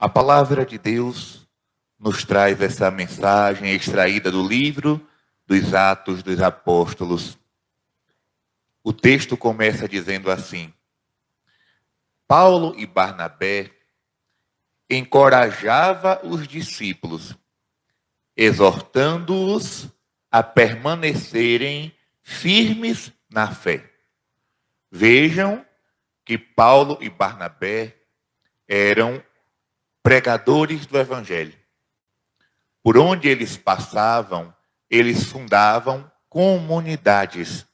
A palavra de Deus nos traz essa mensagem extraída do livro dos Atos dos Apóstolos. O texto começa dizendo assim: Paulo e Barnabé encorajava os discípulos, exortando-os a permanecerem firmes na fé. Vejam que Paulo e Barnabé eram pregadores do evangelho. Por onde eles passavam, eles fundavam comunidades.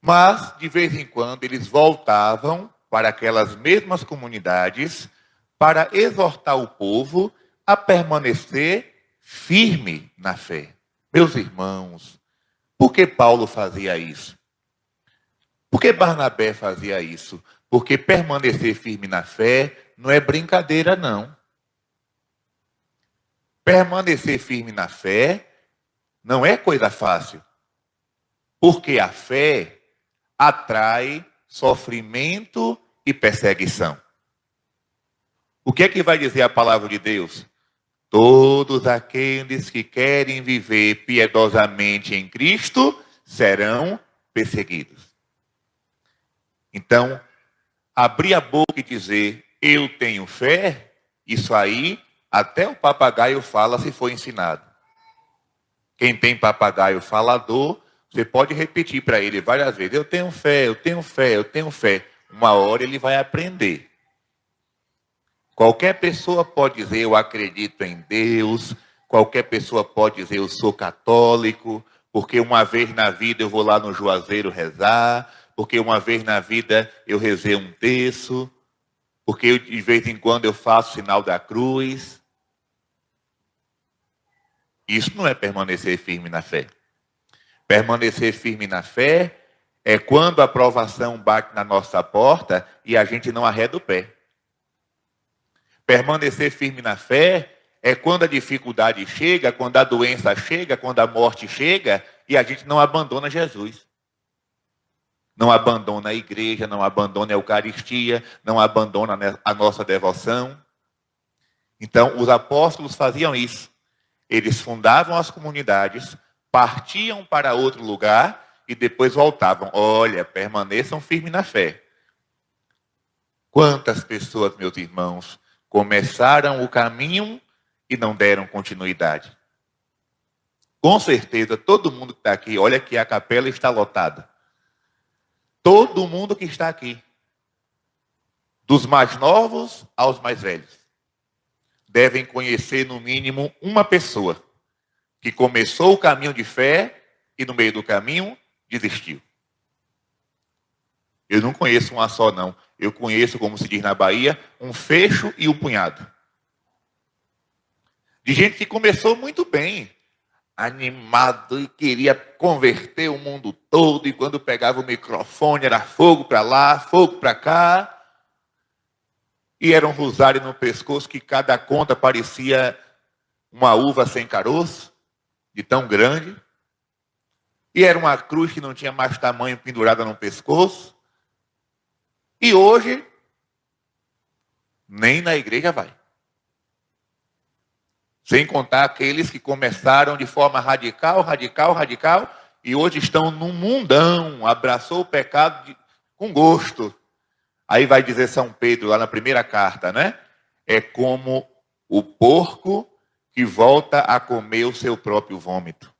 Mas, de vez em quando, eles voltavam para aquelas mesmas comunidades para exortar o povo a permanecer firme na fé. Meus irmãos, por que Paulo fazia isso? Por que Barnabé fazia isso? Porque permanecer firme na fé não é brincadeira, não. Permanecer firme na fé não é coisa fácil. Porque a fé atrai sofrimento e perseguição. O que é que vai dizer a palavra de Deus? Todos aqueles que querem viver piedosamente em Cristo serão perseguidos. Então, abrir a boca e dizer eu tenho fé, isso aí até o papagaio fala se for ensinado. Quem tem papagaio falador, você pode repetir para ele várias vezes: Eu tenho fé, eu tenho fé, eu tenho fé. Uma hora ele vai aprender. Qualquer pessoa pode dizer: Eu acredito em Deus. Qualquer pessoa pode dizer: Eu sou católico. Porque uma vez na vida eu vou lá no Juazeiro rezar. Porque uma vez na vida eu rezei um terço porque eu, de vez em quando eu faço sinal da cruz. Isso não é permanecer firme na fé. Permanecer firme na fé é quando a provação bate na nossa porta e a gente não arreda o pé. Permanecer firme na fé é quando a dificuldade chega, quando a doença chega, quando a morte chega e a gente não abandona Jesus não abandona a igreja, não abandona a Eucaristia, não abandona a nossa devoção. Então, os apóstolos faziam isso. Eles fundavam as comunidades, partiam para outro lugar e depois voltavam. Olha, permaneçam firmes na fé. Quantas pessoas, meus irmãos, começaram o caminho e não deram continuidade? Com certeza, todo mundo que está aqui, olha que a capela está lotada. Todo mundo que está aqui, dos mais novos aos mais velhos, devem conhecer no mínimo uma pessoa que começou o caminho de fé e no meio do caminho desistiu. Eu não conheço uma só, não. Eu conheço, como se diz na Bahia, um fecho e um punhado. De gente que começou muito bem, animado e queria converter o mundo todo, e quando pegava o microfone era fogo para lá, fogo para cá. E era um rosário no pescoço que cada conta parecia uma uva sem caroço, de tão grande. E era uma cruz que não tinha mais tamanho pendurada no pescoço. E hoje, nem na igreja vai. Sem contar aqueles que começaram de forma radical, radical, radical, e hoje estão num mundão, abraçou o pecado de, com gosto. Aí vai dizer São Pedro, lá na primeira carta, né? É como o porco que volta a comer o seu próprio vômito.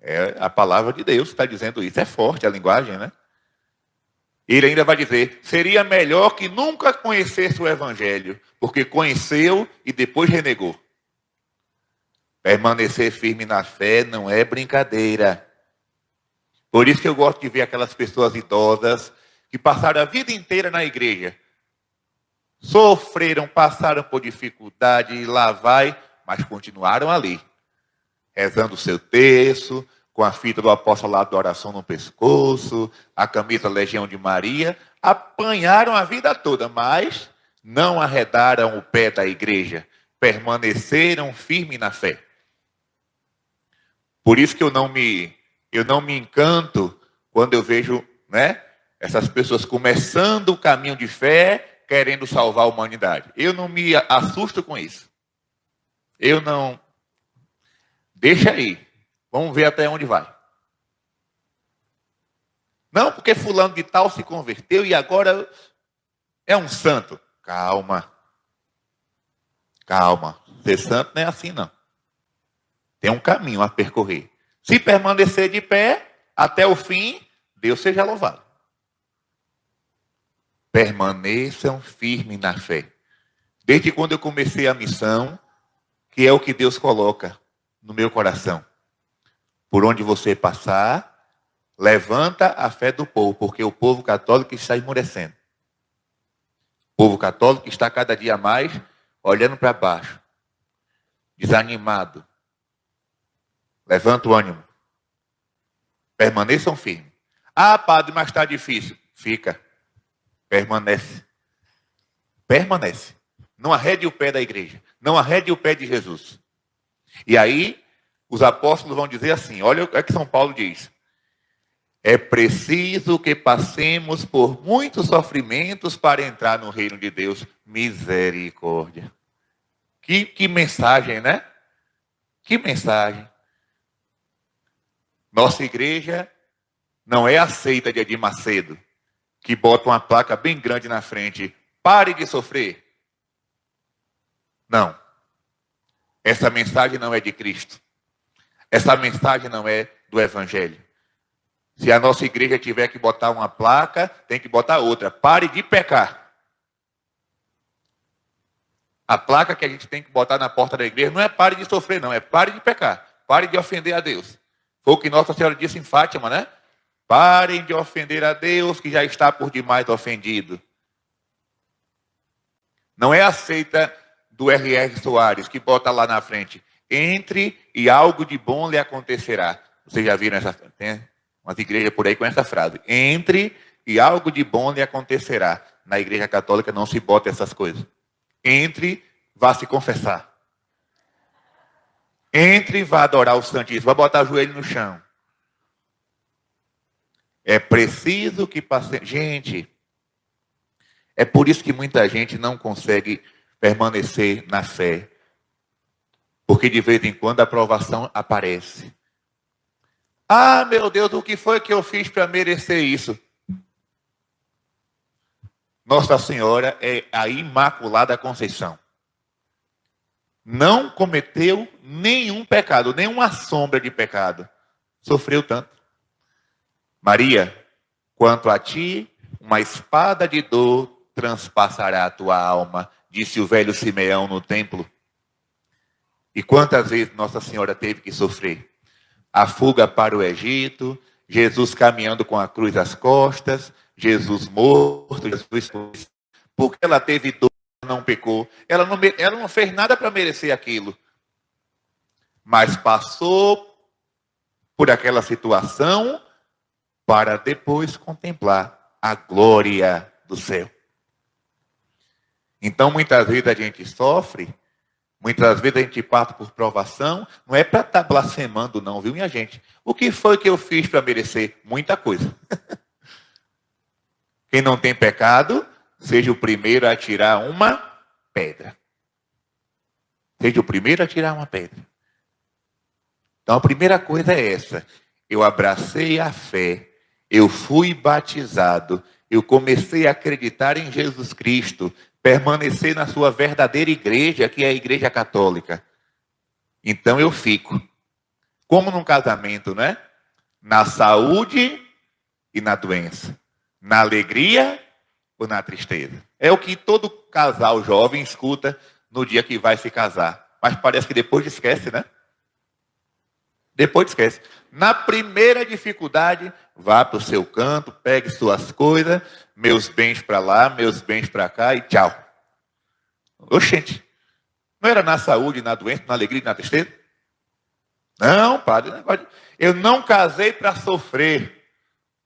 É a palavra de Deus está dizendo isso. É forte a linguagem, né? Ele ainda vai dizer: seria melhor que nunca conhecesse o Evangelho, porque conheceu e depois renegou. Permanecer firme na fé não é brincadeira. Por isso que eu gosto de ver aquelas pessoas idosas que passaram a vida inteira na igreja. Sofreram, passaram por dificuldade, e lá vai, mas continuaram ali. Rezando o seu terço, com a fita do apostolado da oração no pescoço, a camisa Legião de Maria, apanharam a vida toda, mas não arredaram o pé da igreja, permaneceram firmes na fé. Por isso que eu não me eu não me encanto quando eu vejo, né, essas pessoas começando o caminho de fé querendo salvar a humanidade. Eu não me assusto com isso. Eu não. Deixa aí. Vamos ver até onde vai. Não, porque fulano de tal se converteu e agora é um santo. Calma. Calma. Ser santo não é assim, não. Tem um caminho a percorrer. Se permanecer de pé até o fim, Deus seja louvado. Permaneçam firmes na fé. Desde quando eu comecei a missão, que é o que Deus coloca no meu coração. Por onde você passar, Levanta a fé do povo, porque o povo católico está esmorecendo. O povo católico está cada dia mais olhando para baixo, desanimado. Levanta o ânimo. Permaneçam firmes. Ah, padre, mas está difícil. Fica. Permanece. Permanece. Não arrede o pé da igreja. Não arrede o pé de Jesus. E aí, os apóstolos vão dizer assim: olha o que São Paulo diz. É preciso que passemos por muitos sofrimentos para entrar no reino de Deus. Misericórdia. Que, que mensagem, né? Que mensagem. Nossa igreja não é aceita de Edir Macedo, que bota uma placa bem grande na frente. Pare de sofrer. Não. Essa mensagem não é de Cristo. Essa mensagem não é do Evangelho. Se a nossa igreja tiver que botar uma placa, tem que botar outra. Pare de pecar. A placa que a gente tem que botar na porta da igreja não é pare de sofrer, não, é pare de pecar. Pare de ofender a Deus. Foi o que Nossa Senhora disse em Fátima, né? Parem de ofender a Deus, que já está por demais ofendido. Não é aceita do R.R. Soares, que bota lá na frente. Entre e algo de bom lhe acontecerá. Vocês já viram essa. Tem? Umas igrejas por aí com essa frase. Entre e algo de bom lhe acontecerá. Na igreja católica não se bota essas coisas. Entre, vá se confessar. Entre e vá adorar o Santíssimo. Vá botar o joelho no chão. É preciso que passe. Gente, é por isso que muita gente não consegue permanecer na fé. Porque de vez em quando a aprovação aparece. Ah, meu Deus, o que foi que eu fiz para merecer isso? Nossa Senhora é a Imaculada Conceição. Não cometeu nenhum pecado, nenhuma sombra de pecado. Sofreu tanto. Maria, quanto a ti, uma espada de dor transpassará a tua alma, disse o velho Simeão no templo. E quantas vezes Nossa Senhora teve que sofrer? a fuga para o Egito, Jesus caminhando com a cruz às costas, Jesus morto, Jesus porque ela teve dor, não pecou. Ela não, ela não fez nada para merecer aquilo. Mas passou por aquela situação para depois contemplar a glória do céu. Então, muitas vezes a gente sofre Muitas vezes a gente passa por provação, não é para estar tá blasfemando, não, viu, minha gente? O que foi que eu fiz para merecer? Muita coisa. Quem não tem pecado, seja o primeiro a tirar uma pedra. Seja o primeiro a tirar uma pedra. Então a primeira coisa é essa. Eu abracei a fé, eu fui batizado, eu comecei a acreditar em Jesus Cristo, permanecer na sua verdadeira igreja, que é a igreja católica. Então eu fico. Como num casamento, né? Na saúde e na doença. Na alegria ou na tristeza. É o que todo casal jovem escuta no dia que vai se casar. Mas parece que depois esquece, né? Depois esquece. Na primeira dificuldade, vá para o seu canto, pegue suas coisas, meus bens para lá, meus bens para cá e tchau. Oxente, não era na saúde, na doença, na alegria na tristeza? Não, padre, eu não casei para sofrer.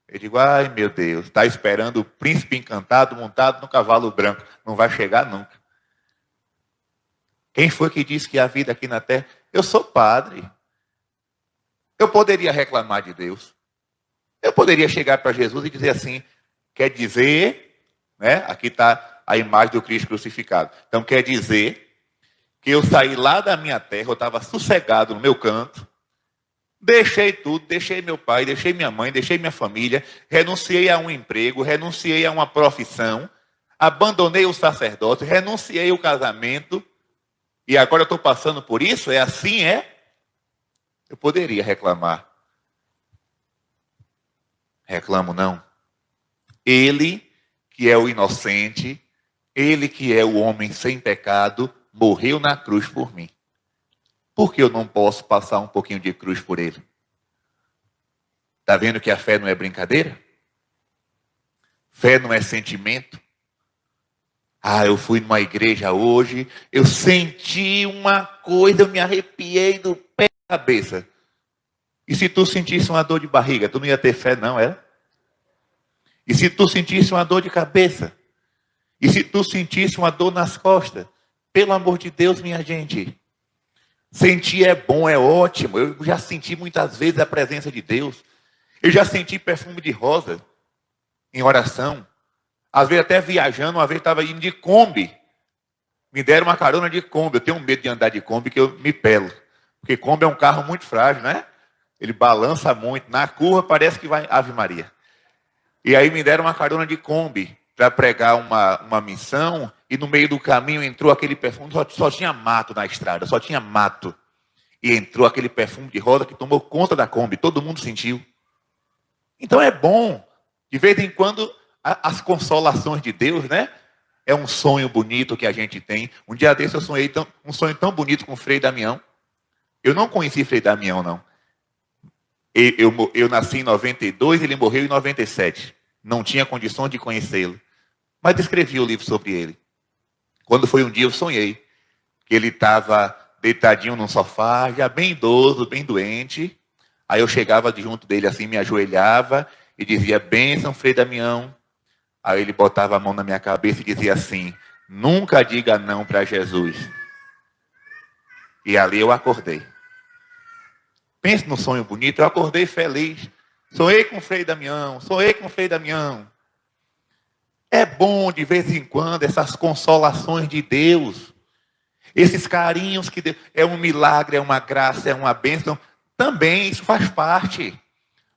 Eu digo, ai meu Deus, está esperando o príncipe encantado montado no cavalo branco. Não vai chegar nunca. Quem foi que disse que a vida aqui na terra? Eu sou padre. Eu poderia reclamar de Deus. Eu poderia chegar para Jesus e dizer assim: quer dizer, né? Aqui está a imagem do Cristo crucificado. Então quer dizer que eu saí lá da minha terra, eu estava sossegado no meu canto, deixei tudo, deixei meu pai, deixei minha mãe, deixei minha família, renunciei a um emprego, renunciei a uma profissão, abandonei o sacerdócio, renunciei o casamento, e agora eu estou passando por isso? É assim, é? Eu poderia reclamar. Reclamo não. Ele, que é o inocente, ele que é o homem sem pecado, morreu na cruz por mim. Por que eu não posso passar um pouquinho de cruz por ele? Está vendo que a fé não é brincadeira? Fé não é sentimento? Ah, eu fui numa igreja hoje, eu senti uma coisa, eu me arrepiei do pé à cabeça. E se tu sentisse uma dor de barriga, tu não ia ter fé, não, era? E se tu sentisse uma dor de cabeça? E se tu sentisse uma dor nas costas? Pelo amor de Deus, minha gente. Sentir é bom, é ótimo. Eu já senti muitas vezes a presença de Deus. Eu já senti perfume de rosa em oração. Às vezes até viajando, uma vez estava indo de Kombi. Me deram uma carona de Kombi. Eu tenho medo de andar de Kombi que eu me pelo. Porque Kombi é um carro muito frágil, né? Ele balança muito. Na curva parece que vai Ave Maria. E aí me deram uma carona de Kombi para pregar uma, uma missão. E no meio do caminho entrou aquele perfume. Só, só tinha mato na estrada, só tinha mato. E entrou aquele perfume de rosa que tomou conta da Kombi. Todo mundo sentiu. Então é bom, de vez em quando, as consolações de Deus, né? É um sonho bonito que a gente tem. Um dia desse eu sonhei tão, um sonho tão bonito com o Frei Damião. Eu não conheci Frei Damião, não. Eu, eu, eu nasci em 92, ele morreu em 97. Não tinha condições de conhecê-lo. Mas escrevi o livro sobre ele. Quando foi um dia, eu sonhei que ele estava deitadinho num sofá, já bem idoso, bem doente. Aí eu chegava de junto dele assim, me ajoelhava e dizia: Bênção, Frei Damião. Aí ele botava a mão na minha cabeça e dizia assim: Nunca diga não para Jesus. E ali eu acordei. Pense no sonho bonito, eu acordei feliz. Sonhei com o Frei Damião, sonhei com o Frei Damião. É bom de vez em quando essas consolações de Deus, esses carinhos que Deus, é um milagre, é uma graça, é uma bênção. Também isso faz parte.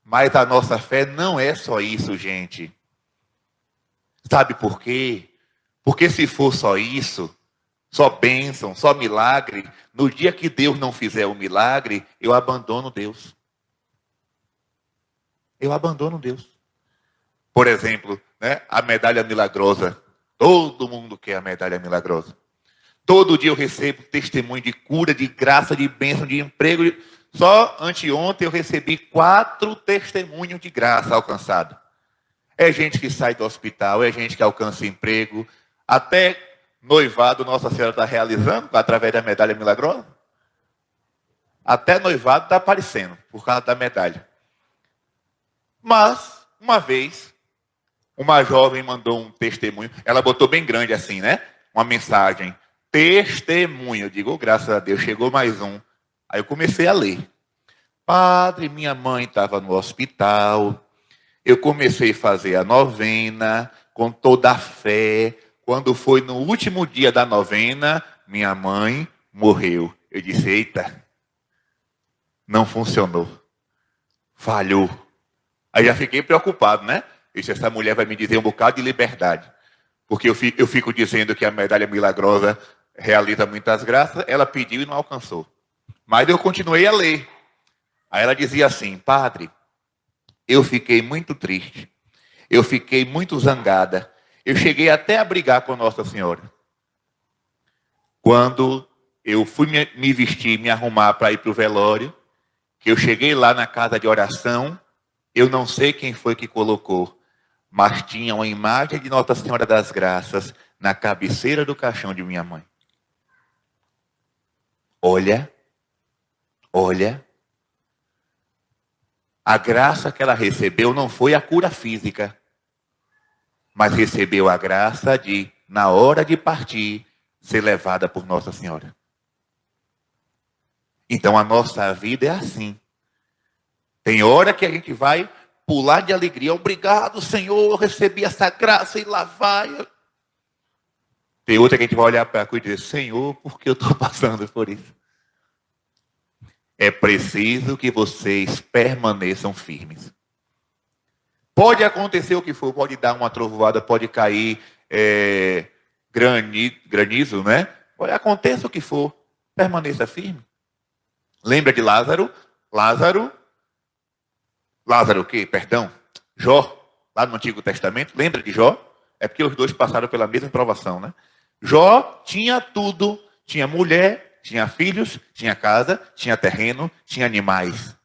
Mas a nossa fé não é só isso, gente. Sabe por quê? Porque se for só isso, só bênção, só milagre, no dia que Deus não fizer o milagre, eu abandono Deus. Eu abandono Deus. Por exemplo, né, a medalha milagrosa. Todo mundo quer a medalha milagrosa. Todo dia eu recebo testemunho de cura, de graça, de bênção, de emprego. Só anteontem eu recebi quatro testemunhos de graça alcançado. É gente que sai do hospital, é gente que alcança emprego, até noivado Nossa Senhora está realizando através da medalha milagrosa. Até noivado está aparecendo por causa da medalha. Mas, uma vez, uma jovem mandou um testemunho. Ela botou bem grande assim, né? Uma mensagem. Testemunho. Eu digo, oh, graças a Deus, chegou mais um. Aí eu comecei a ler. Padre, minha mãe estava no hospital. Eu comecei a fazer a novena com toda a fé. Quando foi no último dia da novena, minha mãe morreu. Eu disse: Eita, não funcionou. Falhou. Aí já fiquei preocupado, né? Disse, essa mulher vai me dizer um bocado de liberdade. Porque eu fico, eu fico dizendo que a medalha milagrosa realiza muitas graças, ela pediu e não alcançou. Mas eu continuei a ler. Aí ela dizia assim: Padre, eu fiquei muito triste. Eu fiquei muito zangada. Eu cheguei até a brigar com Nossa Senhora. Quando eu fui me vestir, me arrumar para ir para o velório, que eu cheguei lá na casa de oração, eu não sei quem foi que colocou, mas tinha uma imagem de Nossa Senhora das Graças na cabeceira do caixão de minha mãe. Olha, olha, a graça que ela recebeu não foi a cura física, mas recebeu a graça de, na hora de partir, ser levada por Nossa Senhora. Então a nossa vida é assim. Tem hora que a gente vai pular de alegria. Obrigado, Senhor, eu recebi essa graça e lá vai. Tem outra que a gente vai olhar para a cruz e dizer, Senhor, por que eu estou passando por isso? É preciso que vocês permaneçam firmes. Pode acontecer o que for, pode dar uma trovoada, pode cair é, granizo, né? Pode acontecer o que for, permaneça firme. Lembra de Lázaro? Lázaro, Lázaro o quê? Perdão, Jó, lá no Antigo Testamento, lembra de Jó? É porque os dois passaram pela mesma provação, né? Jó tinha tudo, tinha mulher, tinha filhos, tinha casa, tinha terreno, tinha animais.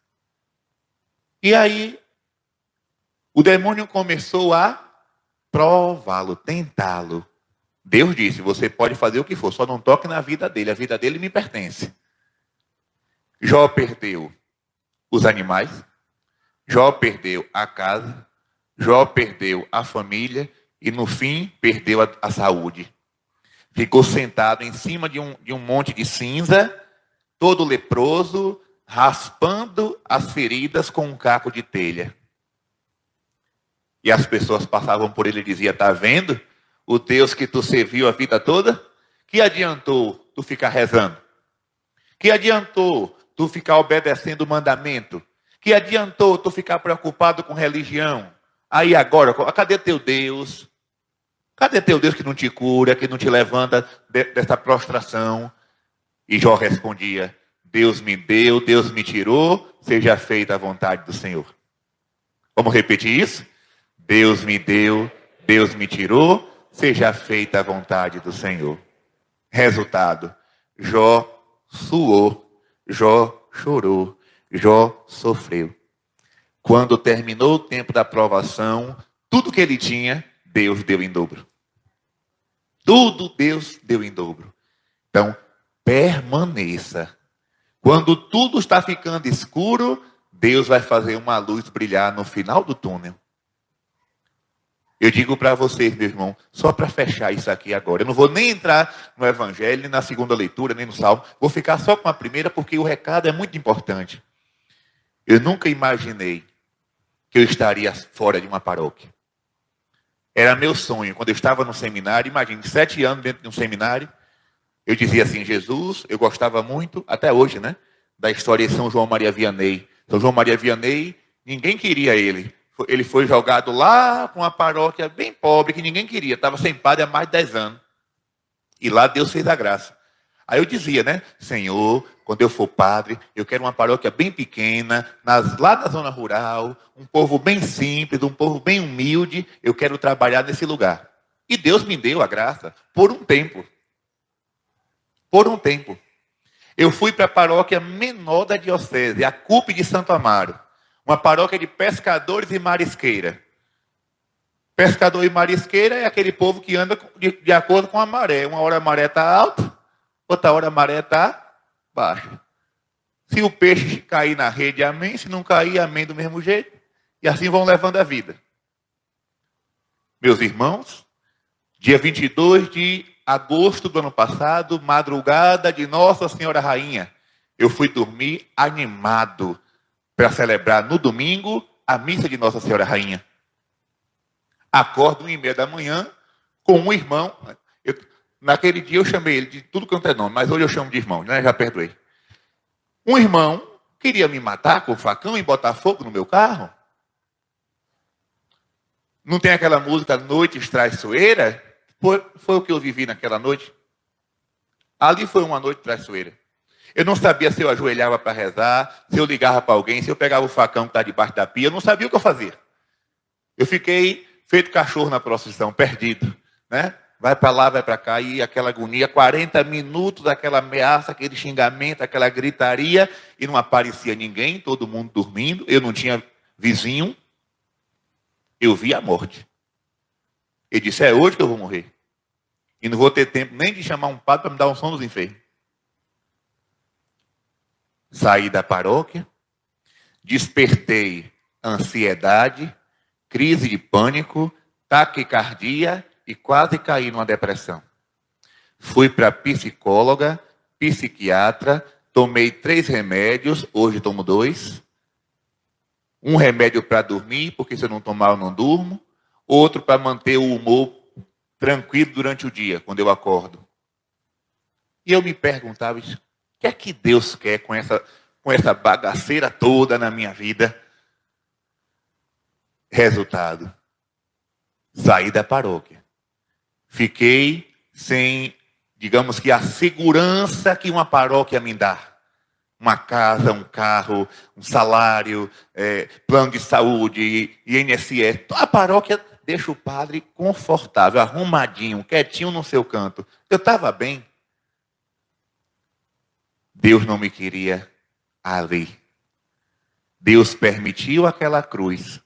E aí o demônio começou a prová-lo, tentá-lo. Deus disse: Você pode fazer o que for, só não toque na vida dele, a vida dele me pertence. Jó perdeu os animais, Jó perdeu a casa, Jó perdeu a família e no fim perdeu a, a saúde. Ficou sentado em cima de um, de um monte de cinza, todo leproso, raspando as feridas com um caco de telha. E as pessoas passavam por ele e diziam: Está vendo o Deus que tu serviu a vida toda? Que adiantou tu ficar rezando? Que adiantou tu ficar obedecendo o mandamento? Que adiantou tu ficar preocupado com religião? Aí agora, cadê teu Deus? Cadê teu Deus que não te cura, que não te levanta dessa prostração? E Jó respondia: Deus me deu, Deus me tirou, seja feita a vontade do Senhor. Vamos repetir isso? Deus me deu, Deus me tirou, seja feita a vontade do Senhor. Resultado: Jó suou, Jó chorou, Jó sofreu. Quando terminou o tempo da provação, tudo que ele tinha Deus deu em dobro. Tudo Deus deu em dobro. Então, permaneça. Quando tudo está ficando escuro, Deus vai fazer uma luz brilhar no final do túnel. Eu digo para vocês, meu irmão, só para fechar isso aqui agora. Eu não vou nem entrar no Evangelho, nem na segunda leitura, nem no Salmo. Vou ficar só com a primeira, porque o recado é muito importante. Eu nunca imaginei que eu estaria fora de uma paróquia. Era meu sonho. Quando eu estava no seminário, imagine, sete anos dentro de um seminário, eu dizia assim, Jesus, eu gostava muito, até hoje, né? Da história de São João Maria Vianney. São João Maria Vianney, ninguém queria ele. Ele foi jogado lá com uma paróquia bem pobre, que ninguém queria. Estava sem padre há mais de dez anos. E lá Deus fez a graça. Aí eu dizia, né? Senhor, quando eu for padre, eu quero uma paróquia bem pequena, nas, lá na zona rural, um povo bem simples, um povo bem humilde. Eu quero trabalhar nesse lugar. E Deus me deu a graça por um tempo. Por um tempo. Eu fui para a paróquia menor da diocese, a CUP de Santo Amaro. Uma paróquia de pescadores e marisqueira. Pescador e marisqueira é aquele povo que anda de, de acordo com a maré. Uma hora a maré está alta, outra hora a maré está baixa. Se o peixe cair na rede, amém. Se não cair, amém do mesmo jeito. E assim vão levando a vida. Meus irmãos, dia 22 de agosto do ano passado, madrugada de Nossa Senhora Rainha, eu fui dormir animado para celebrar no domingo a missa de Nossa Senhora Rainha. Acordo uma e meia da manhã com um irmão. Naquele dia eu chamei ele de tudo quanto é nome, mas hoje eu chamo de irmão, né? Já perdoei. Um irmão queria me matar com facão e botar fogo no meu carro. Não tem aquela música Noite Traiçoeira? Foi, foi o que eu vivi naquela noite. Ali foi uma noite traiçoeira. Eu não sabia se eu ajoelhava para rezar, se eu ligava para alguém, se eu pegava o facão que está debaixo da pia, eu não sabia o que eu fazia. Eu fiquei feito cachorro na procissão, perdido. Né? Vai para lá, vai para cá, e aquela agonia, 40 minutos, aquela ameaça, aquele xingamento, aquela gritaria, e não aparecia ninguém, todo mundo dormindo, eu não tinha vizinho, eu vi a morte. Ele disse, é hoje que eu vou morrer. E não vou ter tempo nem de chamar um padre para me dar um som dos enfermos. Saí da paróquia, despertei ansiedade, crise de pânico, taquicardia e quase caí numa depressão. Fui para psicóloga, psiquiatra, tomei três remédios, hoje tomo dois. Um remédio para dormir, porque se eu não tomar eu não durmo. Outro para manter o humor tranquilo durante o dia, quando eu acordo. E eu me perguntava, o que é que Deus quer com essa, com essa bagaceira toda na minha vida? Resultado: saí da paróquia. Fiquei sem, digamos que, a segurança que uma paróquia me dá. Uma casa, um carro, um salário, é, plano de saúde, INSS. A paróquia deixa o padre confortável, arrumadinho, quietinho no seu canto. Eu estava bem. Deus não me queria ali. Deus permitiu aquela cruz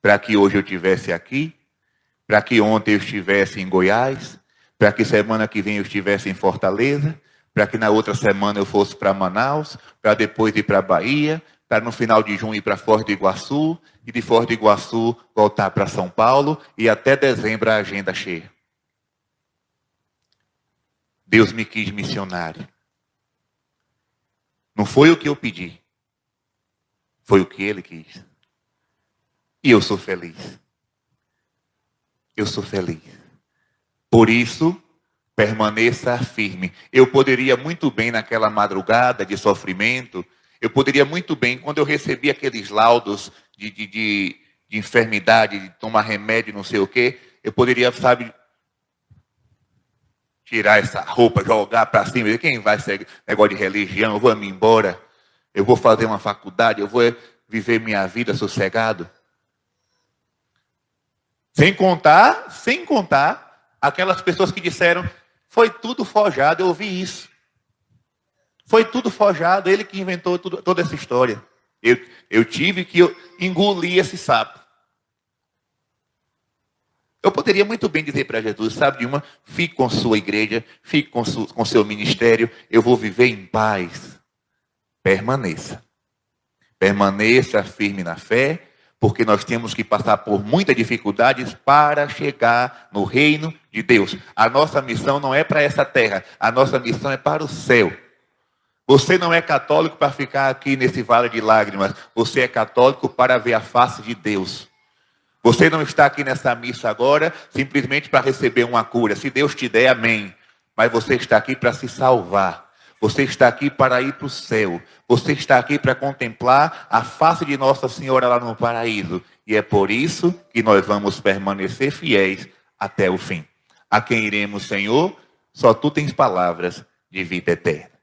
para que hoje eu estivesse aqui, para que ontem eu estivesse em Goiás, para que semana que vem eu estivesse em Fortaleza, para que na outra semana eu fosse para Manaus, para depois ir para Bahia, para no final de junho ir para Foz do Iguaçu, e de Foz do Iguaçu voltar para São Paulo, e até dezembro a agenda cheia. Deus me quis missionário. Não foi o que eu pedi, foi o que Ele quis. E eu sou feliz. Eu sou feliz. Por isso, permaneça firme. Eu poderia muito bem naquela madrugada de sofrimento, eu poderia muito bem, quando eu recebi aqueles laudos de, de, de, de enfermidade, de tomar remédio, não sei o quê, eu poderia, sabe, tirar essa roupa, jogar para cima. Quem vai ser negócio de religião? Eu vou me embora. Eu vou fazer uma faculdade. Eu vou viver minha vida sossegado. Sem contar, sem contar aquelas pessoas que disseram, foi tudo forjado, eu ouvi isso. Foi tudo forjado, ele que inventou tudo, toda essa história. Eu, eu tive que engolir esse sapo. Eu poderia muito bem dizer para Jesus, sabe de uma, fique com sua igreja, fique com, su, com seu ministério, eu vou viver em paz. Permaneça. Permaneça firme na fé, porque nós temos que passar por muitas dificuldades para chegar no reino de Deus. A nossa missão não é para essa terra, a nossa missão é para o céu. Você não é católico para ficar aqui nesse vale de lágrimas, você é católico para ver a face de Deus. Você não está aqui nessa missa agora simplesmente para receber uma cura. Se Deus te der, amém. Mas você está aqui para se salvar. Você está aqui para ir para o céu. Você está aqui para contemplar a face de Nossa Senhora lá no paraíso. E é por isso que nós vamos permanecer fiéis até o fim. A quem iremos, Senhor? Só tu tens palavras de vida eterna.